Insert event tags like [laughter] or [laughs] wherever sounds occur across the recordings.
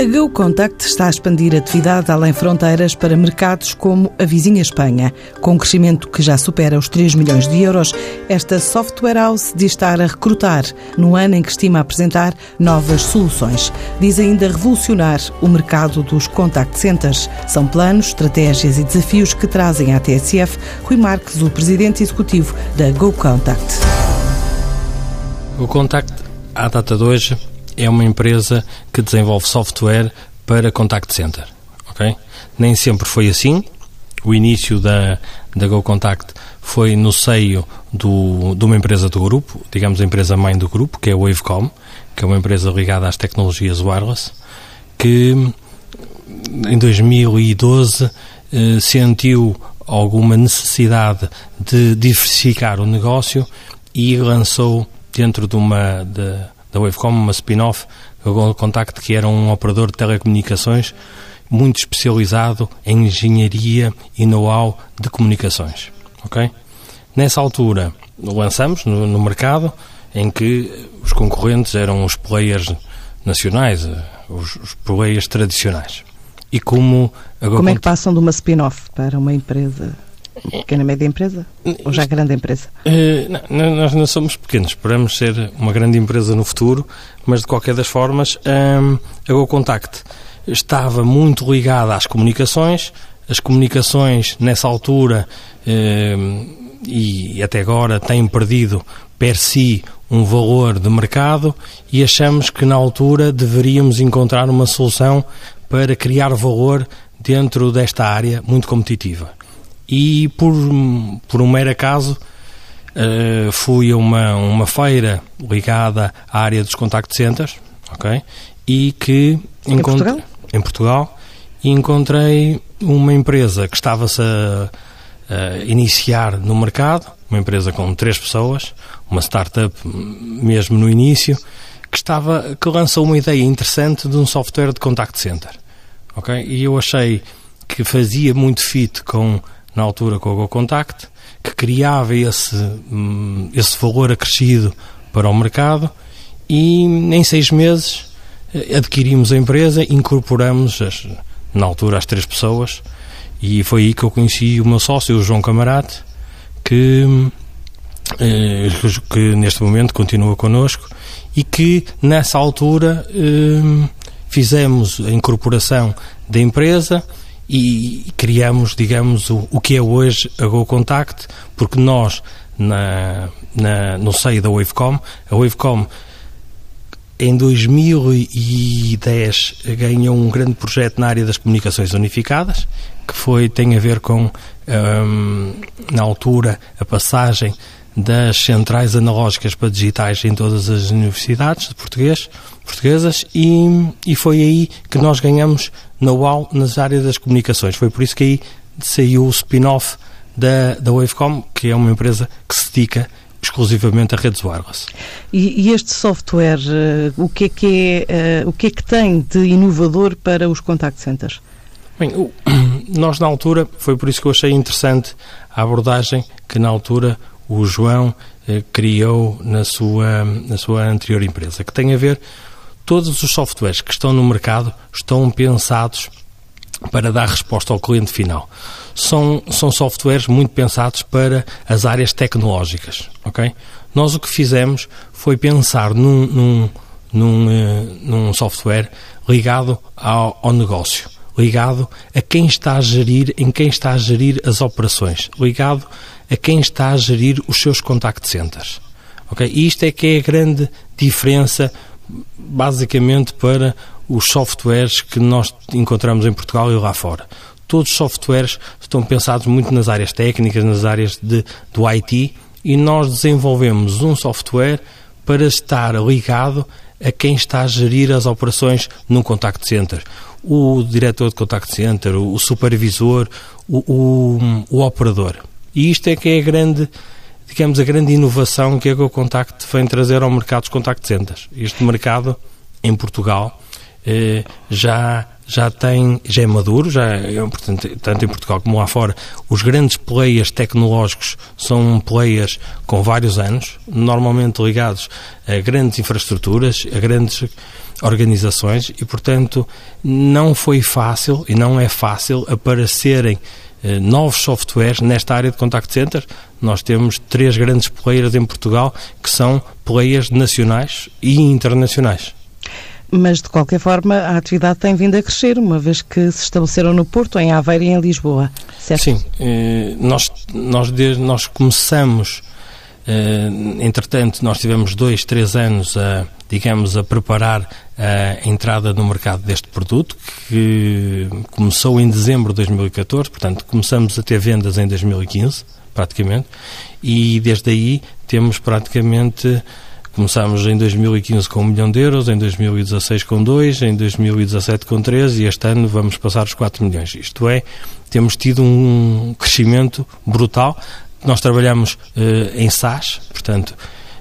A Go Contact está a expandir atividade além fronteiras para mercados como a vizinha Espanha. Com um crescimento que já supera os 3 milhões de euros, esta software house diz estar a recrutar no ano em que estima apresentar novas soluções. Diz ainda revolucionar o mercado dos contact centers. São planos, estratégias e desafios que trazem à TSF Rui Marques, o presidente executivo da Go Contact. O Contact, à data de hoje, é uma empresa que desenvolve software para contact center. ok? Nem sempre foi assim. O início da, da Go Contact foi no seio do, de uma empresa do grupo, digamos a empresa mãe do grupo, que é a Wavecom, que é uma empresa ligada às tecnologias wireless, que em 2012 eh, sentiu alguma necessidade de diversificar o negócio e lançou dentro de uma de, da Wavecom, uma spin-off, o Contact, que era um operador de telecomunicações muito especializado em engenharia e know-how de comunicações. Ok? Nessa altura, lançamos no, no, mercado em que os concorrentes eram os players nacionais, eh, os, os players tradicionais. E como... Como é que passam de uma spin-off para uma empresa Pequena média empresa? Ou já grande empresa? Uh, não, nós não somos pequenos, esperamos ser uma grande empresa no futuro, mas de qualquer das formas, um, a GoContact estava muito ligada às comunicações, as comunicações nessa altura um, e até agora têm perdido per si um valor de mercado e achamos que na altura deveríamos encontrar uma solução para criar valor dentro desta área muito competitiva e por, por um mero acaso uh, fui a uma, uma feira ligada à área dos contact centers, ok? E que em Portugal? Em Portugal e encontrei uma empresa que estava-se a, a, iniciar no mercado, uma empresa com três pessoas, uma startup mesmo no início, que estava que lançou uma ideia interessante de um software de contact center, ok? E eu achei que fazia muito fit com na altura com a GoContact, que criava esse, hum, esse valor acrescido para o mercado e em seis meses eh, adquirimos a empresa, incorporamos as, na altura as três pessoas e foi aí que eu conheci o meu sócio, o João Camarate, que, eh, que neste momento continua connosco e que nessa altura hum, fizemos a incorporação da empresa e criamos, digamos, o, o que é hoje a Go Contact, porque nós, na, na, no seio da Wavecom, a Wavecom em 2010 ganhou um grande projeto na área das comunicações unificadas, que foi, tem a ver com, um, na altura, a passagem das centrais analógicas para digitais em todas as universidades de português, portuguesas e, e foi aí que nós ganhamos know-how nas áreas das comunicações. Foi por isso que aí saiu o spin-off da, da Wavecom, que é uma empresa que se dedica exclusivamente a redes wireless. E, e este software, uh, o, que é que é, uh, o que é que tem de inovador para os contact centers? Bem, o, [clears throat] nós na altura, foi por isso que eu achei interessante a abordagem que na altura o João eh, criou na sua, na sua anterior empresa, que tem a ver todos os softwares que estão no mercado estão pensados para dar resposta ao cliente final. São, são softwares muito pensados para as áreas tecnológicas, ok? Nós o que fizemos foi pensar num, num, num, uh, num software ligado ao, ao, negócio, ligado a quem está a gerir, em quem está a gerir as operações, ligado a quem está a gerir os seus contact centers. Ok? E isto é que é a grande diferença basicamente para os softwares que nós encontramos em Portugal e lá fora. Todos os softwares estão pensados muito nas áreas técnicas, nas áreas de, do IT, e nós desenvolvemos um software para estar ligado a quem está a gerir as operações num contact center. O diretor de contact center, o supervisor, o, o, o operador. E isto é que é a grande digamos, a grande inovação que a GoContact vem trazer ao mercado dos contact centers. Este mercado, em Portugal, eh, já, já tem, já é maduro, já é, portanto, tanto em Portugal como lá fora, os grandes players tecnológicos são players com vários anos, normalmente ligados a grandes infraestruturas, a grandes organizações e, portanto, não foi fácil e não é fácil aparecerem novos softwares nesta área de contact center. Nós temos três grandes players em Portugal que são players nacionais e internacionais. Mas, de qualquer forma, a atividade tem vindo a crescer, uma vez que se estabeleceram no Porto, em Aveiro e em Lisboa, certo? Sim. Eh, nós, nós, nós começamos, eh, entretanto, nós tivemos dois, três anos a, digamos, a preparar a entrada no mercado deste produto, que começou em dezembro de 2014, portanto, começamos a ter vendas em 2015, praticamente, e desde aí temos praticamente Começámos em 2015 com 1 milhão de euros, em 2016 com 2, em 2017 com 3 e este ano vamos passar os 4 milhões. Isto é, temos tido um crescimento brutal. Nós trabalhamos uh, em SaaS, portanto,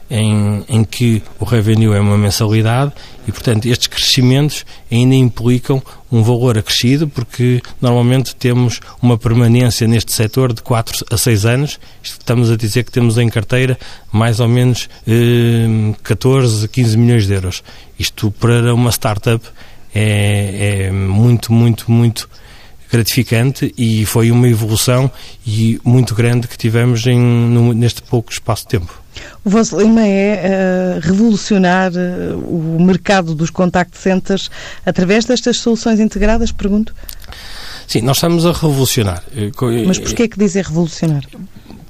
em, em que o revenue é uma mensalidade e, portanto, estes crescimentos ainda implicam um valor acrescido, porque normalmente temos uma permanência neste setor de 4 a 6 anos. Estamos a dizer que temos em carteira mais ou menos eh, 14, 15 milhões de euros. Isto para uma startup é, é muito, muito, muito gratificante e foi uma evolução e muito grande que tivemos em, no, neste pouco espaço de tempo. O vosso lema é uh, revolucionar uh, o mercado dos contact centers através destas soluções integradas, pergunto? Sim, nós estamos a revolucionar. Eh, Mas porquê é que dizer revolucionar?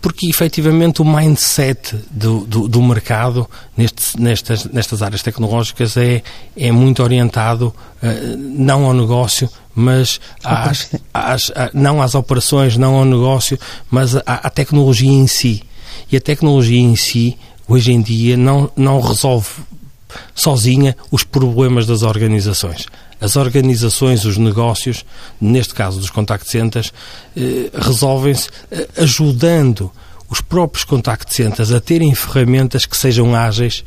Porque, efetivamente, o mindset do, do, do mercado neste, nestas, nestas áreas tecnológicas é, é muito orientado uh, não ao negócio, mas às, às, não às operações, não ao negócio, mas à, à tecnologia em si. E a tecnologia em si, hoje em dia, não, não resolve sozinha os problemas das organizações. As organizações, os negócios, neste caso dos contact centers, eh, resolvem-se eh, ajudando os próprios contact centers a terem ferramentas que sejam ágeis,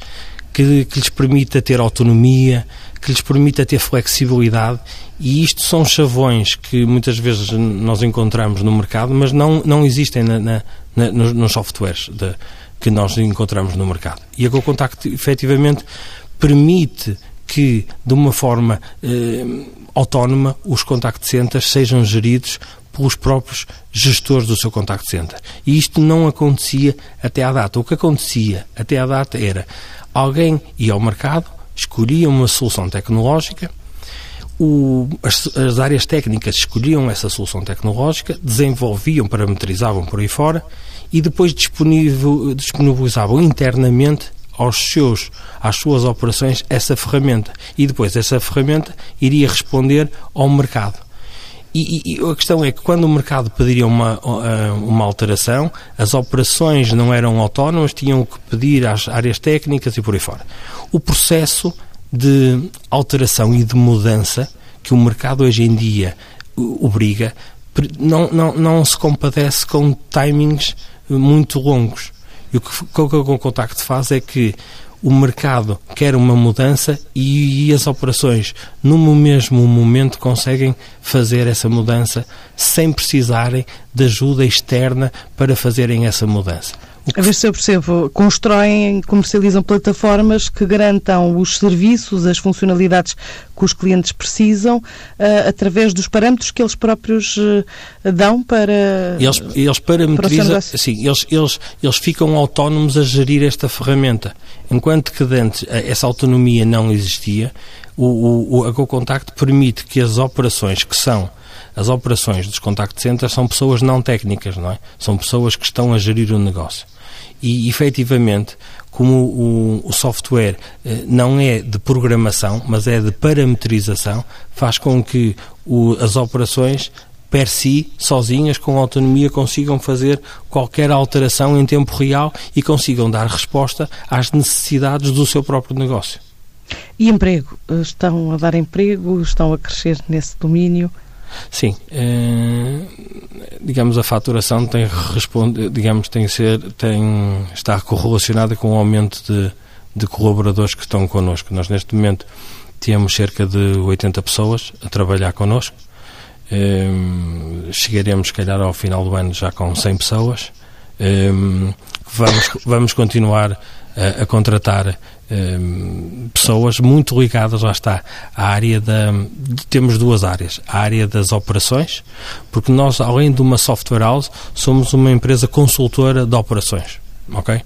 que, que lhes permita ter autonomia, que lhes permita ter flexibilidade e isto são chavões que muitas vezes nós encontramos no mercado, mas não, não existem na, na, na, nos, nos, softwares de, que nós encontramos no mercado. E a GoContact efetivamente permite que, de uma forma eh, autónoma, os contact centers sejam geridos pelos próprios gestores do seu contact center. E isto não acontecia até à data. O que acontecia até à data era alguém ia ao mercado, escolhia uma solução tecnológica, o, as, as, áreas técnicas escolhiam essa solução tecnológica, desenvolviam, parametrizavam por aí fora e depois disponibilizavam internamente aos seus, às suas operações essa ferramenta. E depois essa ferramenta iria responder ao mercado. E, e, a questão é que quando o mercado pediria uma, uma alteração, as operações não eram autónomas, tinham que pedir às áreas técnicas e por aí fora. O processo de alteração e de mudança que o mercado hoje em dia obriga não, não, não se compadece com timings muito longos. E o que, o que o contacto faz é que o mercado quer uma mudança e, as operações, no mesmo momento, conseguem fazer essa mudança sem precisarem de ajuda externa para fazerem essa mudança. A ver se eu percebo, constroem, comercializam plataformas que garantam os serviços, as funcionalidades que os clientes precisam, uh, através dos parâmetros que eles próprios uh, dão para. Eles, eles parametrizam, sim, eles, eles, eles ficam autónomos a gerir esta ferramenta. Enquanto que antes eh, essa autonomia não existia, o, o, a GoContact permite que as operações que são as operações dos contact centers são pessoas não técnicas, não é? São pessoas que estão a gerir o negócio e efetivamente como o, o, software eh, não é de programação, mas é de parametrização, faz com que o, as operações per si, sozinhas, com autonomia, consigam fazer qualquer alteração em tempo real e consigam dar resposta às necessidades do seu próprio negócio. E emprego? Estão a dar emprego? Estão a crescer nesse domínio? Sim, eh, digamos a faturação tem responde, digamos tem ser tem está correlacionada com o aumento de, de colaboradores que estão connosco. Nós neste momento temos cerca de 80 pessoas a trabalhar connosco. Um, chegaremos, se calhar, ao final do ano já com 100 pessoas. Um, vamos, vamos continuar a, a contratar pessoas muito ligadas, lá está, à área da. Temos duas áreas. A área das operações, porque nós, além de uma software house, somos uma empresa consultora de operações. Ok?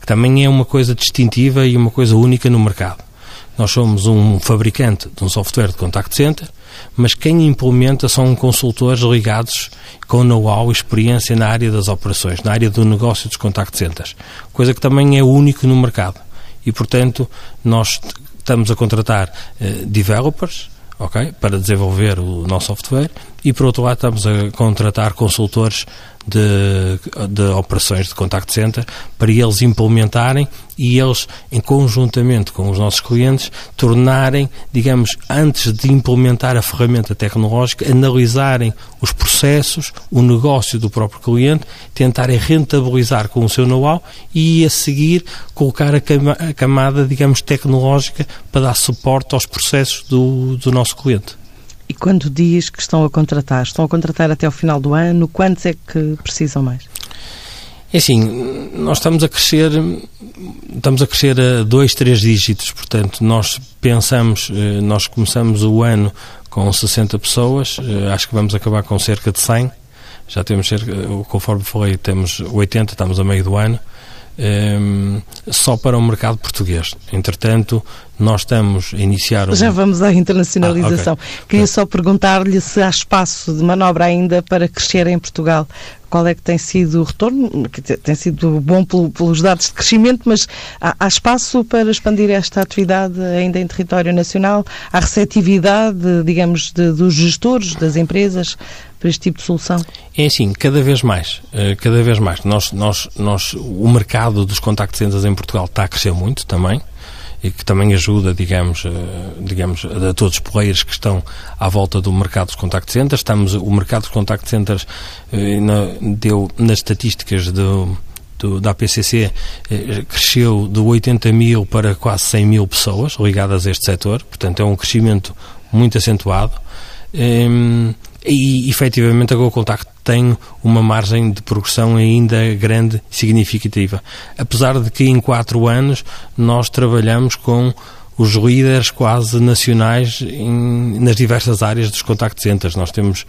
Que também é uma coisa distintiva e uma coisa única no mercado. Nós somos um fabricante de um software de contact center, mas quem implementa são consultores ligados com know-how e experiência na área das operações, na área do negócio dos contact centers, coisa que também é único no mercado. E, portanto, nós estamos a contratar uh, developers, ok, para desenvolver o nosso software e, por outro lado, estamos a contratar consultores de, de operações de contact center para eles implementarem e eles, em conjuntamente com os nossos clientes, tornarem, digamos, antes de implementar a ferramenta tecnológica, analisarem os processos, o negócio do próprio cliente, tentarem rentabilizar com o seu know-how e, a seguir, colocar a, cama, a camada, digamos, tecnológica para dar suporte aos processos do, do nosso cliente. E quando diz que estão a contratar, estão a contratar até o final do ano, quantos é que precisam mais? É assim, nós estamos a crescer, estamos a crescer a dois, três dígitos, portanto, nós pensamos, eh, nós começamos o ano com 60 pessoas, eh, acho que vamos acabar com cerca de 100, já temos cerca, conforme falei, temos 80, estamos a meio do ano, um, só para o mercado português. Entretanto, nós estamos a iniciar. Um... Já vamos à internacionalização. Ah, okay. Queria só perguntar-lhe se há espaço de manobra ainda para crescer em Portugal. Qual é que tem sido o retorno? Tem sido bom pelos dados de crescimento, mas há, há espaço para expandir esta atividade ainda em território nacional? Há receptividade, digamos, de, dos gestores das empresas para este tipo de solução? É assim, cada vez mais. Eh, cada vez mais. Nós, nós, nós, o mercado dos contact centers em Portugal está a crescer muito também e que também ajuda, digamos, eh, digamos, a todos os players que estão à volta do mercado dos contact centers. Estamos, o mercado dos contact centers eh, deu nas estatísticas do, do, da APCC cresceu de 80 mil para quase 100 mil pessoas ligadas a este setor, portanto é um crescimento muito acentuado. E efetivamente a Go Contact tem uma margem de progressão ainda grande, significativa. Apesar de que em quatro anos nós trabalhamos com os líderes quase nacionais em, nas diversas áreas dos contact centers. Nós temos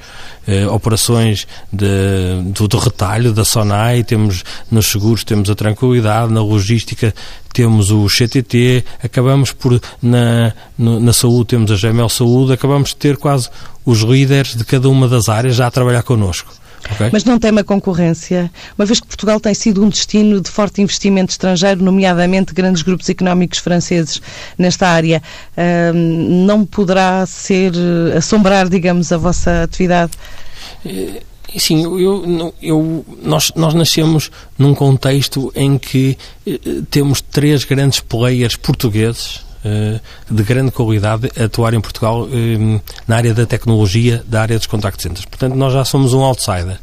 eh, operações de, do, do, retalho, da SONAI, temos nos seguros, temos a tranquilidade, na logística temos o CTT, acabamos por, na, no, na saúde temos a GML Saúde, acabamos de ter quase os líderes de cada uma das áreas já a trabalhar connosco. Okay. Mas não teme a concorrência, uma vez que Portugal tem sido um destino de forte investimento estrangeiro, nomeadamente grandes grupos económicos franceses nesta área, não poderá ser assombrar, digamos, a vossa atividade? Eh, sim, eu, eu, nós, nós nascemos num contexto em que eh, temos três grandes players portugueses de grande qualidade atuar em Portugal eh, na área da tecnologia, da área dos contact centers. Portanto, nós já somos um outsider,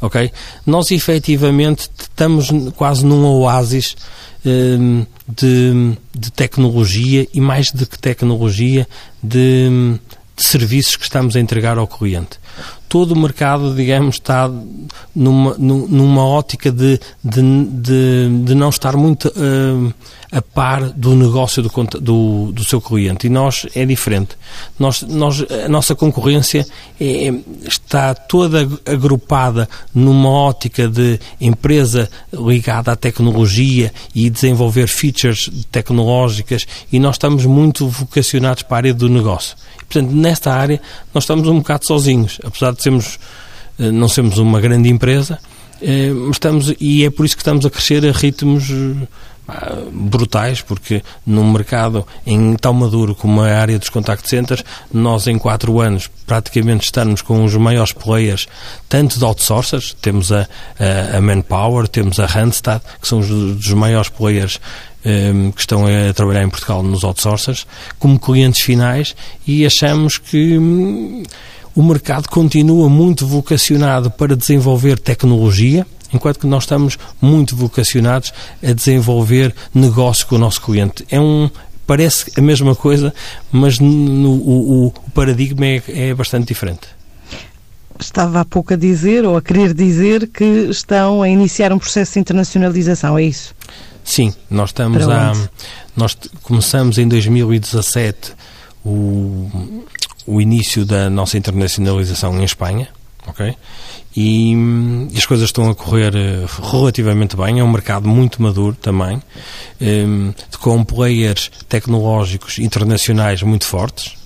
ok? Nós, efetivamente, estamos quase num oásis eh, de, de tecnologia e, mais do que tecnologia, de, de serviços que estamos a entregar ao cliente todo o mercado, digamos, está numa, numa ótica de, de, de, de não estar muito uh, a par do negócio do, do, do, seu cliente. E nós é diferente. Nós, nós, a nossa concorrência é, está toda agrupada numa ótica de empresa ligada à tecnologia e desenvolver features tecnológicas e nós estamos muito vocacionados para a área do negócio. Portanto, nesta área, nós estamos um bocado sozinhos, apesar de sermos, eh, não sermos uma grande empresa, eh, estamos, e é por isso que estamos a crescer a ritmos eh, brutais, porque num mercado em tão maduro como a área dos contact centers, nós em quatro anos praticamente estamos com os maiores players, tanto de outsourcers, temos a, a, a Manpower, temos a Randstad, que são os dos maiores players que estão a trabalhar em Portugal nos outsourcers, como clientes finais e achamos que hum, o mercado continua muito vocacionado para desenvolver tecnologia, enquanto que nós estamos muito vocacionados a desenvolver negócio com o nosso cliente. É um parece a mesma coisa, mas no, o, o, paradigma é, é bastante diferente. Estava há pouco a dizer, ou a querer dizer, que estão a iniciar um processo de internacionalização, é isso? Sim, nós estamos a. Nós começamos em 2017 o, o início da nossa internacionalização em Espanha, ok? E, e, as coisas estão a correr eh, relativamente bem. É um mercado muito maduro também, um, com players tecnológicos internacionais muito fortes.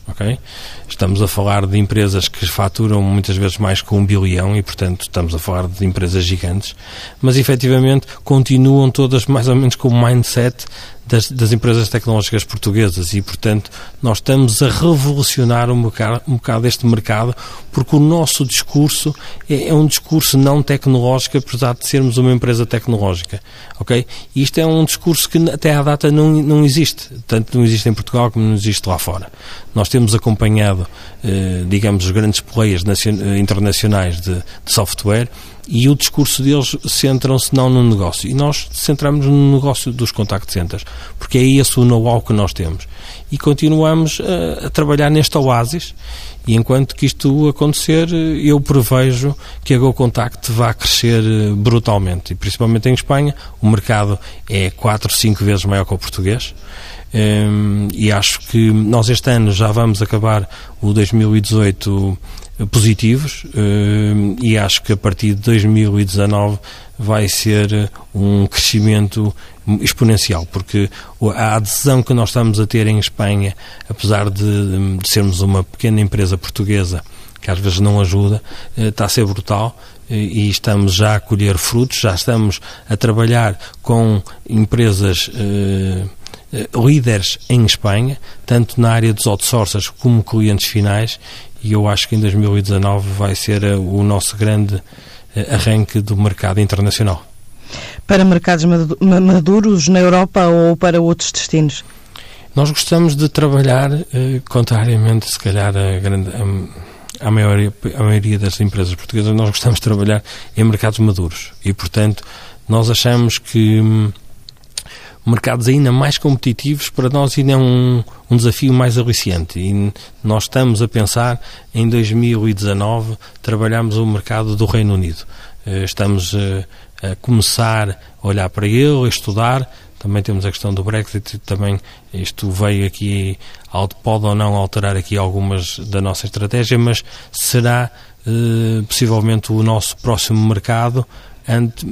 Estamos a falar de empresas que faturam muitas vezes mais que um bilhão e, portanto, estamos a falar de empresas gigantes, mas efetivamente continuam todas mais ou menos com o mindset das, das, empresas tecnológicas portuguesas e, portanto, nós estamos a revolucionar um bocado, um bocado este mercado porque o nosso discurso é, é, um discurso não tecnológico, apesar de sermos uma empresa tecnológica, ok? E isto é um discurso que até à data não, não existe, tanto não existe em Portugal como não existe lá fora. Nós temos acompanhado, eh, digamos, os grandes players internacionais de, de software e o discurso deles centram-se não no negócio. E nós centramos no negócio dos contact centers, porque é esse o know-how que nós temos. E continuamos a, a, trabalhar neste oásis, e enquanto que isto acontecer, eu prevejo que a Go Contact vá crescer eh, brutalmente. E principalmente em Espanha, o mercado é 4, 5 vezes maior que o português. Ehm, e acho que nós este ano já vamos acabar o 2018 positivos eh, e acho que a partir de 2019 vai ser um crescimento exponencial, porque a adesão que nós estamos a ter em Espanha, apesar de, de sermos uma pequena empresa portuguesa, que às vezes não ajuda, eh, está a ser brutal eh, e estamos já a colher frutos, já estamos a trabalhar com empresas líderes em Espanha, tanto na área dos outsourcers como clientes finais, e eu acho que em 2019 vai ser eh, o nosso grande eh, arranque do mercado internacional. Para mercados maduros na Europa ou para outros destinos? Nós gostamos de trabalhar, eh, contrariamente, se calhar, a, grande, a, a, maioria, a maioria das empresas portuguesas, nós gostamos de trabalhar em mercados maduros. E, portanto, nós achamos que hum, mercados ainda mais competitivos, para nós ainda é um, um desafio mais aliciante. E nós estamos a pensar em 2019 trabalharmos o mercado do Reino Unido. Eh, estamos eh, a começar a olhar para ele, a estudar. Também temos a questão do Brexit, também isto veio aqui, pode ou não alterar aqui algumas da nossa estratégia, mas será eh, possivelmente o nosso próximo mercado antes,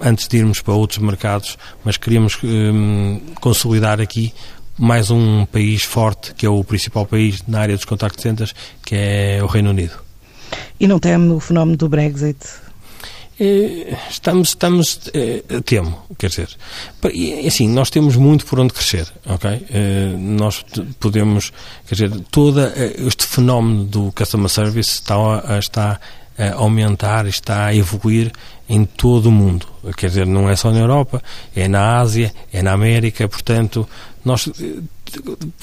antes de irmos para outros mercados, mas queríamos um, consolidar aqui mais um país forte, que é o principal país na área dos contact centers, que é o Reino Unido. E não teme o fenómeno do Brexit? Eh, estamos, estamos, eh, temo, quer dizer, assim, nós temos muito por onde crescer, ok? Eh, nós podemos, quer dizer, todo este fenómeno do customer service está, está a aumentar, está a evoluir em todo o mundo. Quer dizer, não é só na Europa, é na Ásia, é na América, portanto, nós eh,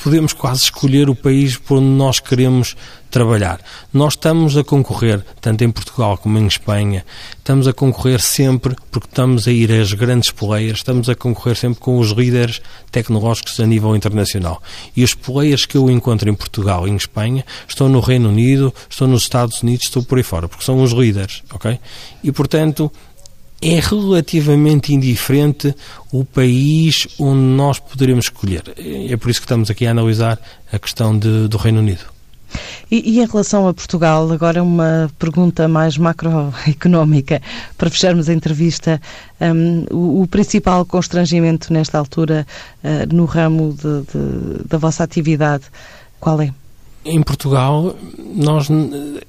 podemos quase escolher o país por onde nós queremos trabalhar. Nós estamos a concorrer, tanto em Portugal como em Espanha, estamos a concorrer sempre, porque estamos a ir às grandes players, estamos a concorrer sempre com os líderes tecnológicos a nível internacional. E os players que eu encontro em Portugal e em Espanha estão no Reino Unido, estão nos Estados Unidos, estão por aí fora, porque são os líderes, ok? E, portanto, é relativamente indiferente o país onde nós poderemos escolher. É por isso que estamos aqui a analisar a questão de, do Reino Unido. E, e, em relação a Portugal, agora uma pergunta mais macroeconómica, para fecharmos a entrevista. Um, o, o, principal constrangimento nesta altura uh, no ramo de, de, da vossa atividade, qual é? Em Portugal, nós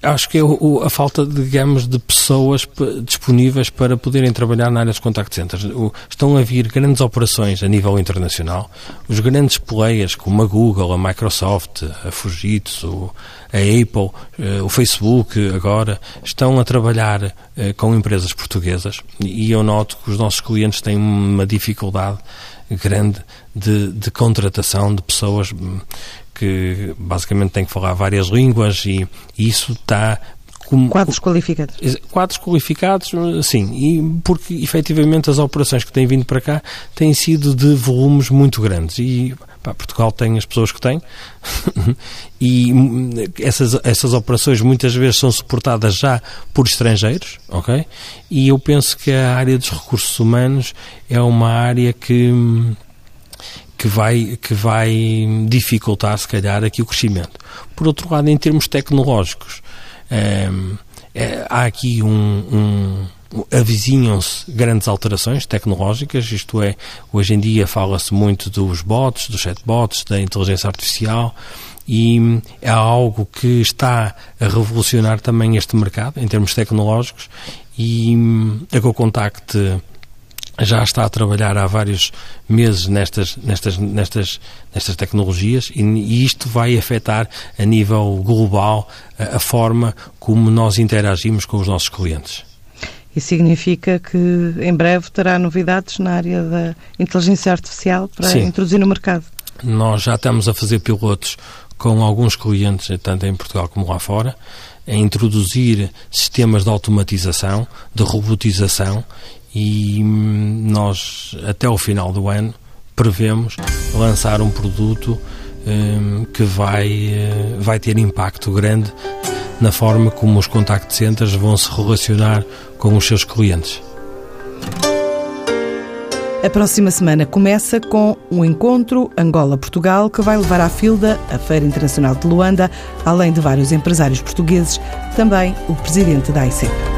acho que é o, a falta, digamos, de pessoas disponíveis para poderem trabalhar na área dos contact centers. O, estão a vir grandes operações a nível internacional. Os grandes players, como a Google, a Microsoft, a Fujitsu, a Apple, eh, o Facebook, agora, estão a trabalhar eh, com empresas portuguesas e eu noto que os nossos clientes têm uma dificuldade grande de, de contratação de pessoas hum, que basicamente têm que falar várias línguas e, e isso está como, quadros qualificados. Quadros qualificados, sim, e porque efetivamente as operações que têm vindo para cá têm sido de volumes muito grandes e Portugal tem as pessoas que tem [laughs] e hum, essas, essas operações muitas vezes são suportadas já por estrangeiros, ok? E eu penso que a área dos recursos humanos é uma área que hum, que vai, que vai dificultar, se calhar, aqui o crescimento. Por outro lado, em termos tecnológicos, é, há aqui um, um avizinham-se grandes alterações tecnológicas, isto é, hoje em dia fala-se muito dos bots, dos chatbots, da inteligência artificial e é algo que está a revolucionar também este mercado em termos tecnológicos e a GoContact já está a trabalhar há vários meses nestas, nestas, nestas, nestas tecnologias e, e isto vai afetar a nível global a, a forma como nós interagimos com os nossos clientes. Isso significa que em breve terá novidades na área da inteligência artificial para Sim. introduzir no mercado? Nós já estamos a fazer pilotos com alguns clientes, tanto em Portugal como lá fora, a introduzir sistemas de automatização, de robotização e hum, nós, até ao final do ano, prevemos lançar um produto um, que vai, eh, vai ter impacto grande na forma como os contact centers vão se relacionar com os seus clientes. A próxima semana começa com um encontro Angola-Portugal que vai levar à Filda, a Feira Internacional de Luanda, além de vários empresários portugueses, também o presidente da ICEP.